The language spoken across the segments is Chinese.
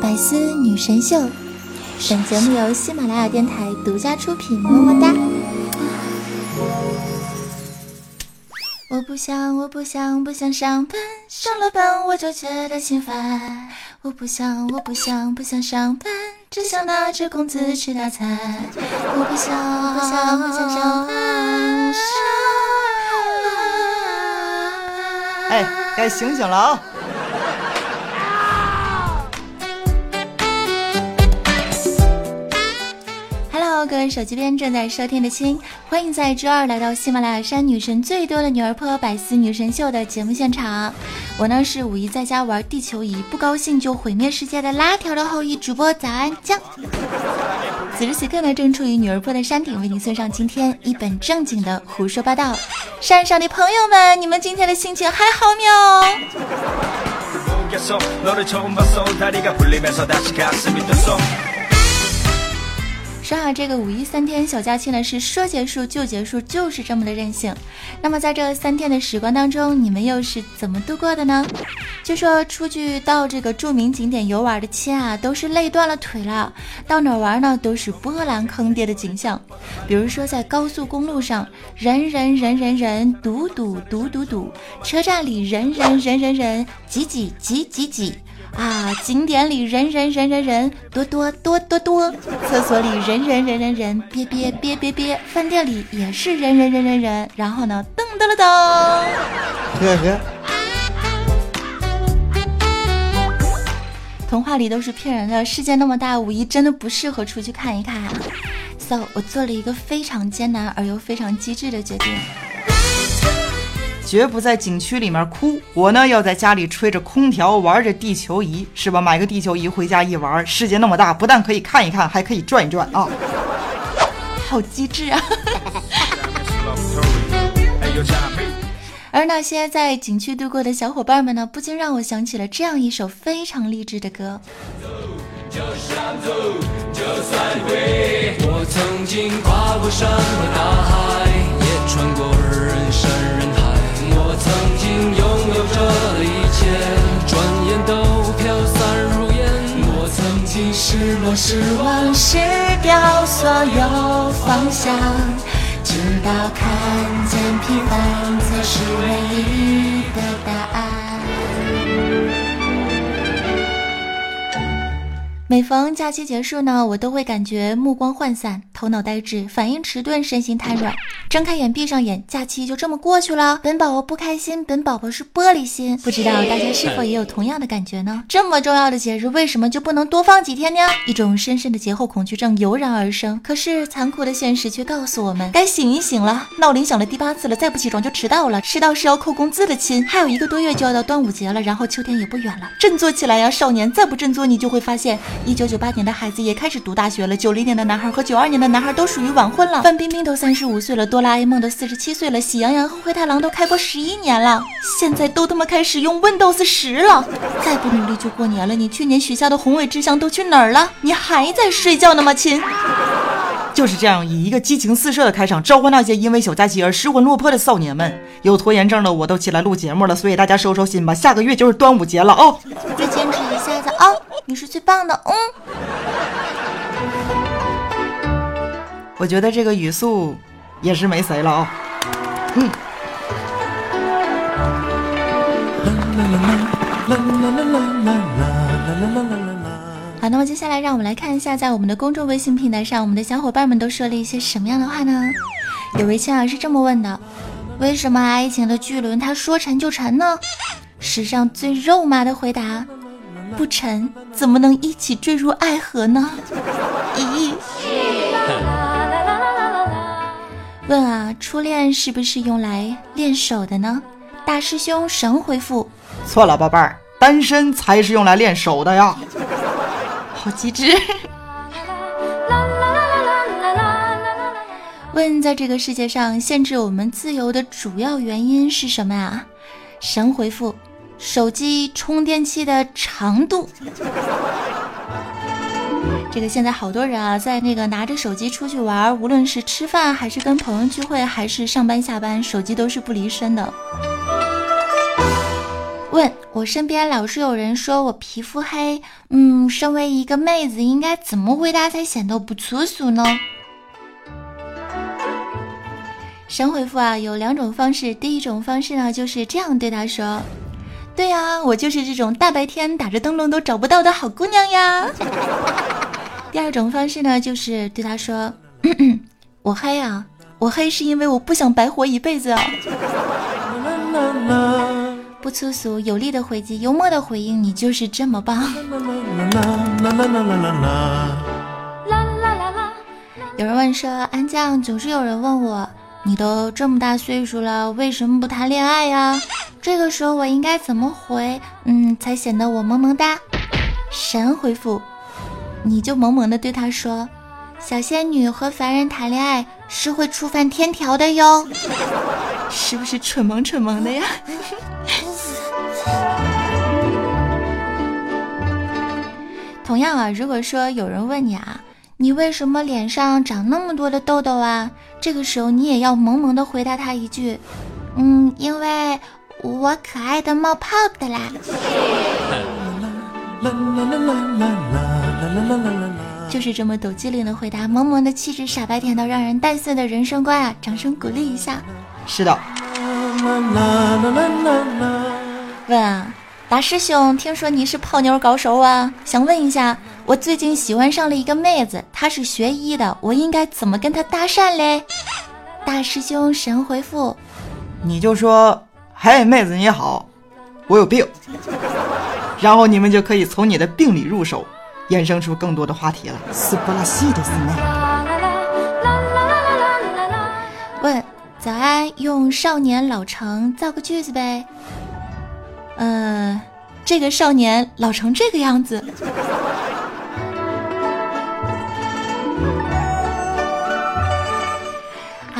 百思女神秀，本节目由喜马拉雅电台独家出品，么么哒。我不想，我不想，不想上班，上了班我就觉得心烦。我不想，我不想，不想上班，只想拿着工资吃大餐。我不想，不想，不想上班。哎，该醒醒了啊！手机边正在收听的亲，欢迎在周二来到喜马拉雅山女神最多的女儿坡百思女神秀的节目现场。我呢是五一在家玩地球仪，不高兴就毁灭世界的拉条的后裔主播早安酱。此时此刻呢，正处于女儿坡的山顶，为你送上今天一本正经的胡说八道。山上的朋友们，你们今天的心情还好没有？说好这个五一三天小假期呢，是说结束就结束，就是这么的任性。那么在这三天的时光当中，你们又是怎么度过的呢？据说出去到这个著名景点游玩的亲啊，都是累断了腿了。到哪玩呢，都是波澜坑爹的景象。比如说在高速公路上，人人人人人堵堵堵堵堵；车站里人人人人人挤挤挤挤挤。啊！景点里人人人人人多多多多多，厕所里人人人人人憋憋憋憋憋，饭店里也是人人人人人。然后呢，噔噔了噔，呵呵。童话里都是骗人的，世界那么大，五一真的不适合出去看一看啊。So，我做了一个非常艰难而又非常机智的决定。绝不在景区里面哭，我呢要在家里吹着空调，玩着地球仪，是吧？买个地球仪回家一玩，世界那么大，不但可以看一看，还可以转一转啊！好机智啊！而那些在景区度过的小伙伴们呢，不禁让我想起了这样一首非常励志的歌。我曾经跨过山和大海，也穿过一切，转眼都飘散如烟。我曾经失落、失望、失掉所有方向，直到看见平凡才是唯一的答案。每逢假期结束呢，我都会感觉目光涣散、头脑呆滞、反应迟钝、身心瘫软。睁开眼，闭上眼，假期就这么过去了。本宝宝不开心，本宝宝是玻璃心。不知道大家是否也有同样的感觉呢？这么重要的节日，为什么就不能多放几天呢？一种深深的节后恐惧症油然而生。可是残酷的现实却告诉我们，该醒一醒了。闹铃响了第八次了，再不起床就迟到了。迟到是要扣工资的，亲。还有一个多月就要到端午节了，然后秋天也不远了。振作起来呀，少年！再不振作，你就会发现。一九九八年的孩子也开始读大学了，九零年的男孩和九二年的男孩都属于晚婚了。范冰冰都三十五岁了，哆啦 A 梦都四十七岁了，喜羊羊和灰太狼都开播十一年了，现在都他妈开始用 Windows 十了。再不努力就过年了，你去年许下的宏伟志向都去哪儿了？你还在睡觉呢吗，亲？就是这样，以一个激情四射的开场，召唤那些因为小假期而失魂落魄的少年们。有拖延症的我都起来录节目了，所以大家收收心吧，下个月就是端午节了哦！再坚持一下子啊！你是最棒的，嗯。我觉得这个语速也是没谁了啊，嗯。好，那么接下来让我们来看一下，在我们的公众微信平台上，我们的小伙伴们都说了一些什么样的话呢？有位亲啊是这么问的：为什么爱情的巨轮它说沉就沉呢？史上最肉麻的回答。不沉，怎么能一起坠入爱河呢？咦？问啊，初恋是不是用来练手的呢？大师兄神回复：错了，宝贝儿，单身才是用来练手的呀。好机智。问，在这个世界上限制我们自由的主要原因是什么啊？神回复。手机充电器的长度，这个现在好多人啊，在那个拿着手机出去玩，无论是吃饭还是跟朋友聚会，还是上班下班，手机都是不离身的。问我身边老是有人说我皮肤黑，嗯，身为一个妹子，应该怎么回答才显得不粗俗呢？神回复啊，有两种方式。第一种方式呢，就是这样对他说：“对呀，我就是这种大白天打着灯笼都找不到的好姑娘呀。”第二种方式呢，就是对他说：“ 我黑啊，我黑是因为我不想白活一辈子啊。”不粗俗，有力的回击，幽默的回应，你就是这么棒。有人问说，安酱总是有人问我，你都这么大岁数了，为什么不谈恋爱呀？这个时候我应该怎么回？嗯，才显得我萌萌哒。神回复，你就萌萌的对他说，小仙女和凡人谈恋爱是会触犯天条的哟，是不是蠢萌蠢萌的呀？同样啊，如果说有人问你啊，你为什么脸上长那么多的痘痘啊？这个时候你也要萌萌的回答他一句，嗯，因为我可爱的冒泡的啦。就是这么抖机灵的回答，萌萌的气质，傻白甜到让人带碎的人生观啊！掌声鼓励一下。是的。问啊。大师兄，听说你是泡妞高手啊？想问一下，我最近喜欢上了一个妹子，她是学医的，我应该怎么跟她搭讪嘞？大师兄神回复，你就说：“嘿，妹子你好，我有病。”然后你们就可以从你的病里入手，衍生出更多的话题了。斯巴拉西的斯内。问早安，用少年老成造个句子呗。呃，这个少年老成这个样子。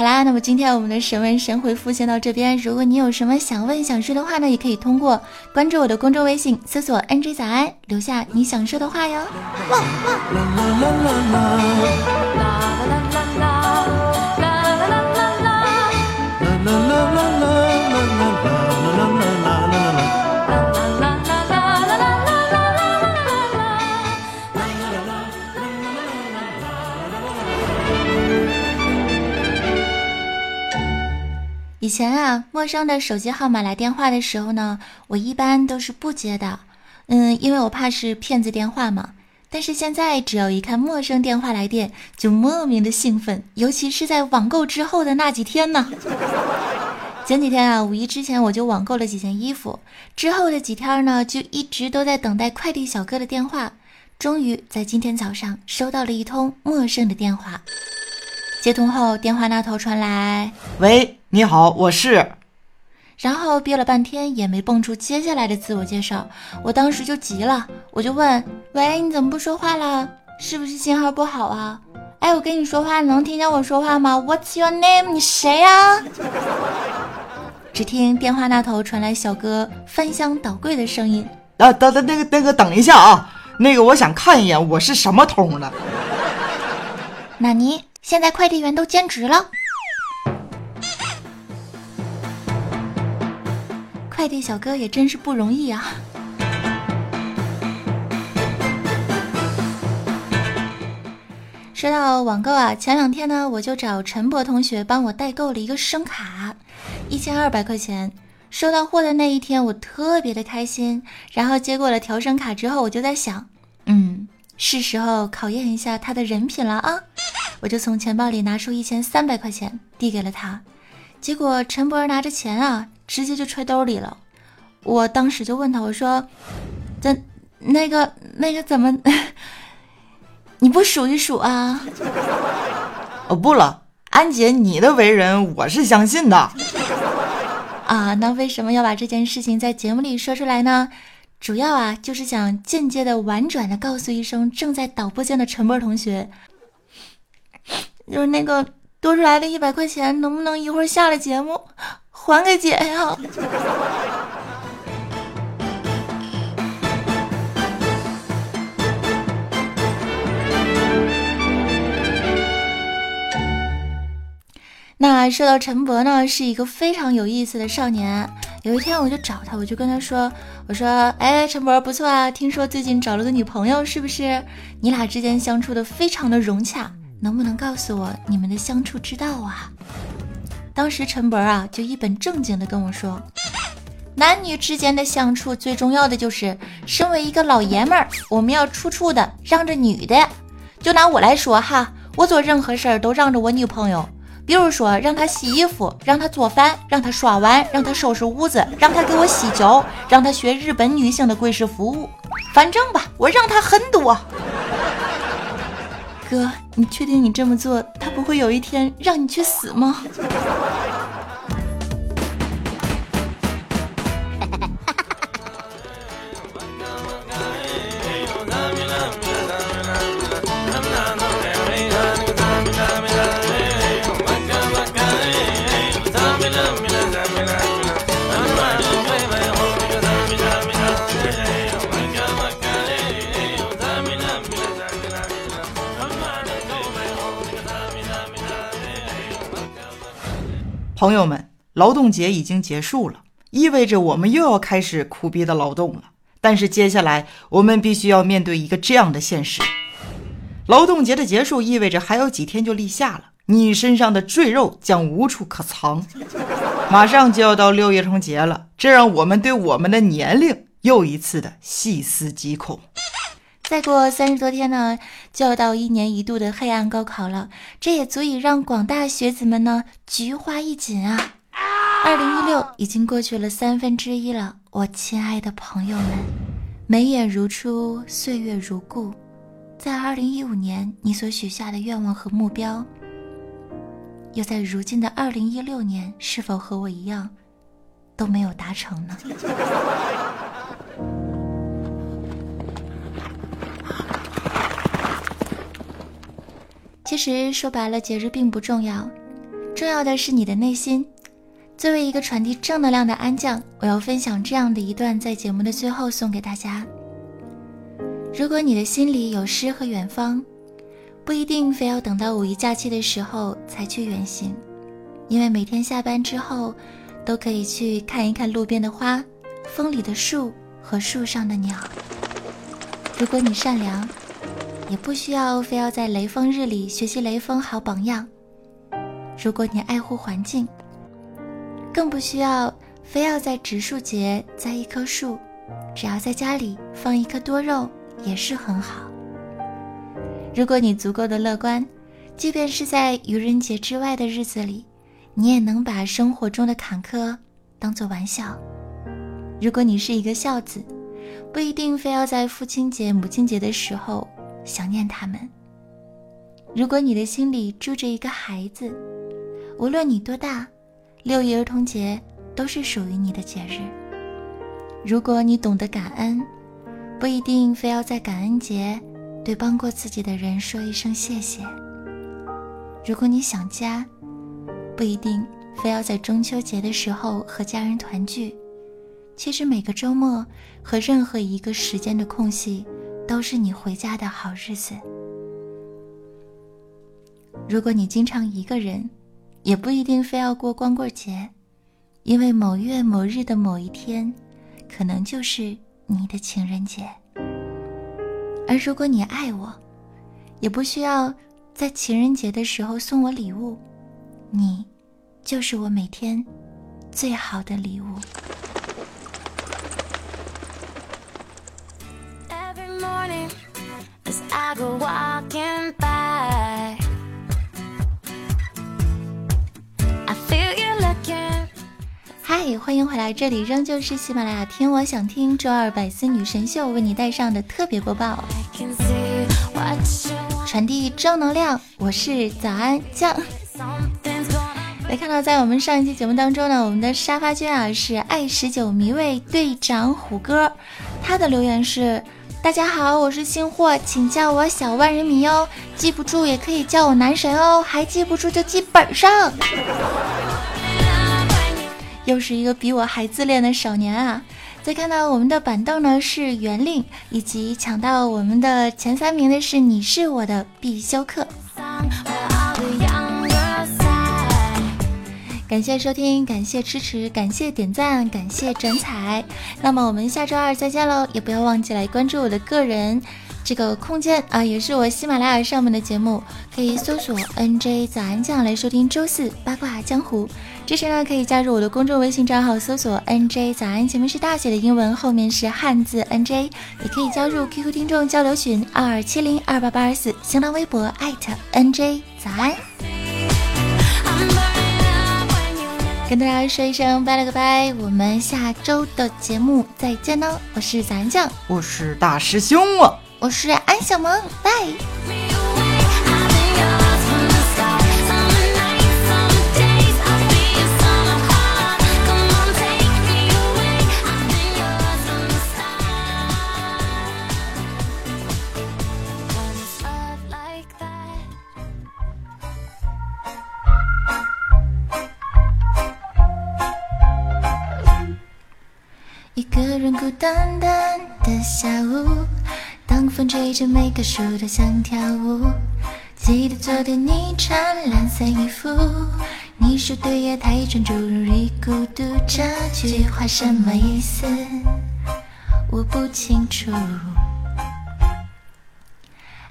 好啦，那么今天我们的神问神回复先到这边。如果你有什么想问想说的话呢，也可以通过关注我的公众微信，搜索 “nj 早安”，留下你想说的话哟。以前啊，陌生的手机号码来电话的时候呢，我一般都是不接的，嗯，因为我怕是骗子电话嘛。但是现在，只要一看陌生电话来电，就莫名的兴奋，尤其是在网购之后的那几天呢。前几天啊，五一之前我就网购了几件衣服，之后的几天呢，就一直都在等待快递小哥的电话。终于在今天早上收到了一通陌生的电话。接通后，电话那头传来：“喂，你好，我是。”然后憋了半天也没蹦出接下来的自我介绍，我当时就急了，我就问：“喂，你怎么不说话了？是不是信号不好啊？”哎，我跟你说话，能听见我说话吗？What's your name？你谁呀？只听电话那头传来小哥翻箱倒柜的声音：“啊，等等，那个那个，等一下啊，那个我想看一眼我是什么通的。”纳尼？现在快递员都兼职了，快递小哥也真是不容易啊。说到网购啊，前两天呢，我就找陈博同学帮我代购了一个声卡，一千二百块钱。收到货的那一天，我特别的开心。然后接过了调声卡之后，我就在想，嗯，是时候考验一下他的人品了啊。我就从钱包里拿出一千三百块钱递给了他，结果陈博拿着钱啊，直接就揣兜里了。我当时就问他，我说：“这那个那个怎么？你不数一数啊？”哦，不了，安姐，你的为人我是相信的。啊，那为什么要把这件事情在节目里说出来呢？主要啊，就是想间接的、婉转的告诉一声正在导播间的陈波同学。就是那个多出来的一百块钱，能不能一会儿下了节目还给姐呀？那说到陈博呢，是一个非常有意思的少年。有一天我就找他，我就跟他说：“我说，哎，陈博不错啊，听说最近找了个女朋友，是不是？你俩之间相处的非常的融洽，能不能告诉我你们的相处之道啊？”当时陈博啊就一本正经的跟我说：“男女之间的相处最重要的就是，身为一个老爷们儿，我们要处处的让着女的。就拿我来说哈，我做任何事儿都让着我女朋友。”比如说，让他洗衣服，让他做饭，让他刷碗，让他收拾屋子，让他给我洗脚，让他学日本女性的跪式服务。反正吧，我让他很多。哥，你确定你这么做，他不会有一天让你去死吗？朋友们，劳动节已经结束了，意味着我们又要开始苦逼的劳动了。但是接下来我们必须要面对一个这样的现实：劳动节的结束意味着还有几天就立夏了，你身上的赘肉将无处可藏。马上就要到六一儿童节了，这让我们对我们的年龄又一次的细思极恐。再过三十多天呢，就要到一年一度的黑暗高考了，这也足以让广大学子们呢菊花一紧啊！二零一六已经过去了三分之一了，我亲爱的朋友们，眉眼如初，岁月如故，在二零一五年你所许下的愿望和目标，又在如今的二零一六年是否和我一样都没有达成呢？其实说白了，节日并不重要，重要的是你的内心。作为一个传递正能量的安将，我要分享这样的一段，在节目的最后送给大家。如果你的心里有诗和远方，不一定非要等到五一假期的时候才去远行，因为每天下班之后，都可以去看一看路边的花、风里的树和树上的鸟。如果你善良。也不需要非要在雷锋日里学习雷锋好榜样。如果你爱护环境，更不需要非要在植树节栽一棵树，只要在家里放一颗多肉也是很好。如果你足够的乐观，即便是在愚人节之外的日子里，你也能把生活中的坎坷当做玩笑。如果你是一个孝子，不一定非要在父亲节、母亲节的时候。想念他们。如果你的心里住着一个孩子，无论你多大，六一儿童节都是属于你的节日。如果你懂得感恩，不一定非要在感恩节对帮过自己的人说一声谢谢。如果你想家，不一定非要在中秋节的时候和家人团聚。其实每个周末和任何一个时间的空隙。都是你回家的好日子。如果你经常一个人，也不一定非要过光棍节，因为某月某日的某一天，可能就是你的情人节。而如果你爱我，也不需要在情人节的时候送我礼物，你就是我每天最好的礼物。嗨，欢迎回来，这里仍旧是喜马拉雅听我想听周二百思女神秀为你带上的特别播报，传递正能量。我是早安酱。来看到在我们上一期节目当中呢，我们的沙发君啊是爱十九迷味队长虎哥，他的留言是。大家好，我是新货，请叫我小万人迷哦。记不住也可以叫我男神哦，还记不住就记本上。又是一个比我还自恋的少年啊！再看到我们的板凳呢是袁令，以及抢到我们的前三名的是你是我的必修课。感谢收听，感谢支持，感谢点赞，感谢转采。那么我们下周二再见喽！也不要忘记来关注我的个人这个空间啊，也是我喜马拉雅上面的节目，可以搜索 NJ 早安酱来收听周四八卦江湖。支持呢，可以加入我的公众微信账号，搜索 NJ 早安，前面是大写的英文，后面是汉字 NJ。也可以加入 QQ 听众交流群二七零二八八二四，新浪微博艾特 NJ 早安。跟大家说一声拜了个拜，我们下周的节目再见呢！我是早安酱，我是大师兄啊，我是安小萌，拜。孤单单的下午，当风吹着每棵树都想跳舞。记得昨天你穿蓝色衣服，你说对夜太专注，容易孤独。这句话什么意思？我不清楚。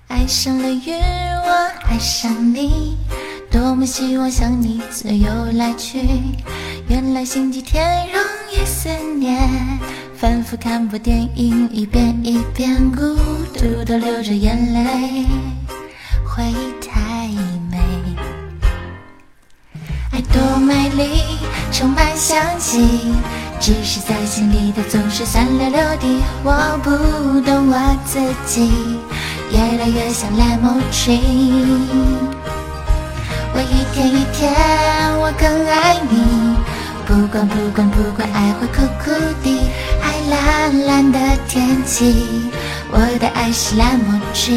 爱上了云，我爱上你，多么希望像你自由来去。原来星期天容易思念。反复看部电影，一遍一遍，孤独的流着眼泪，回忆太美。爱多美丽，充满香气，只是在心里的总是三六六地。我不懂我自己，越来越像 lemon tree。我一天一天，我更爱你，不管不管不管，爱我的爱是蓝墨汁。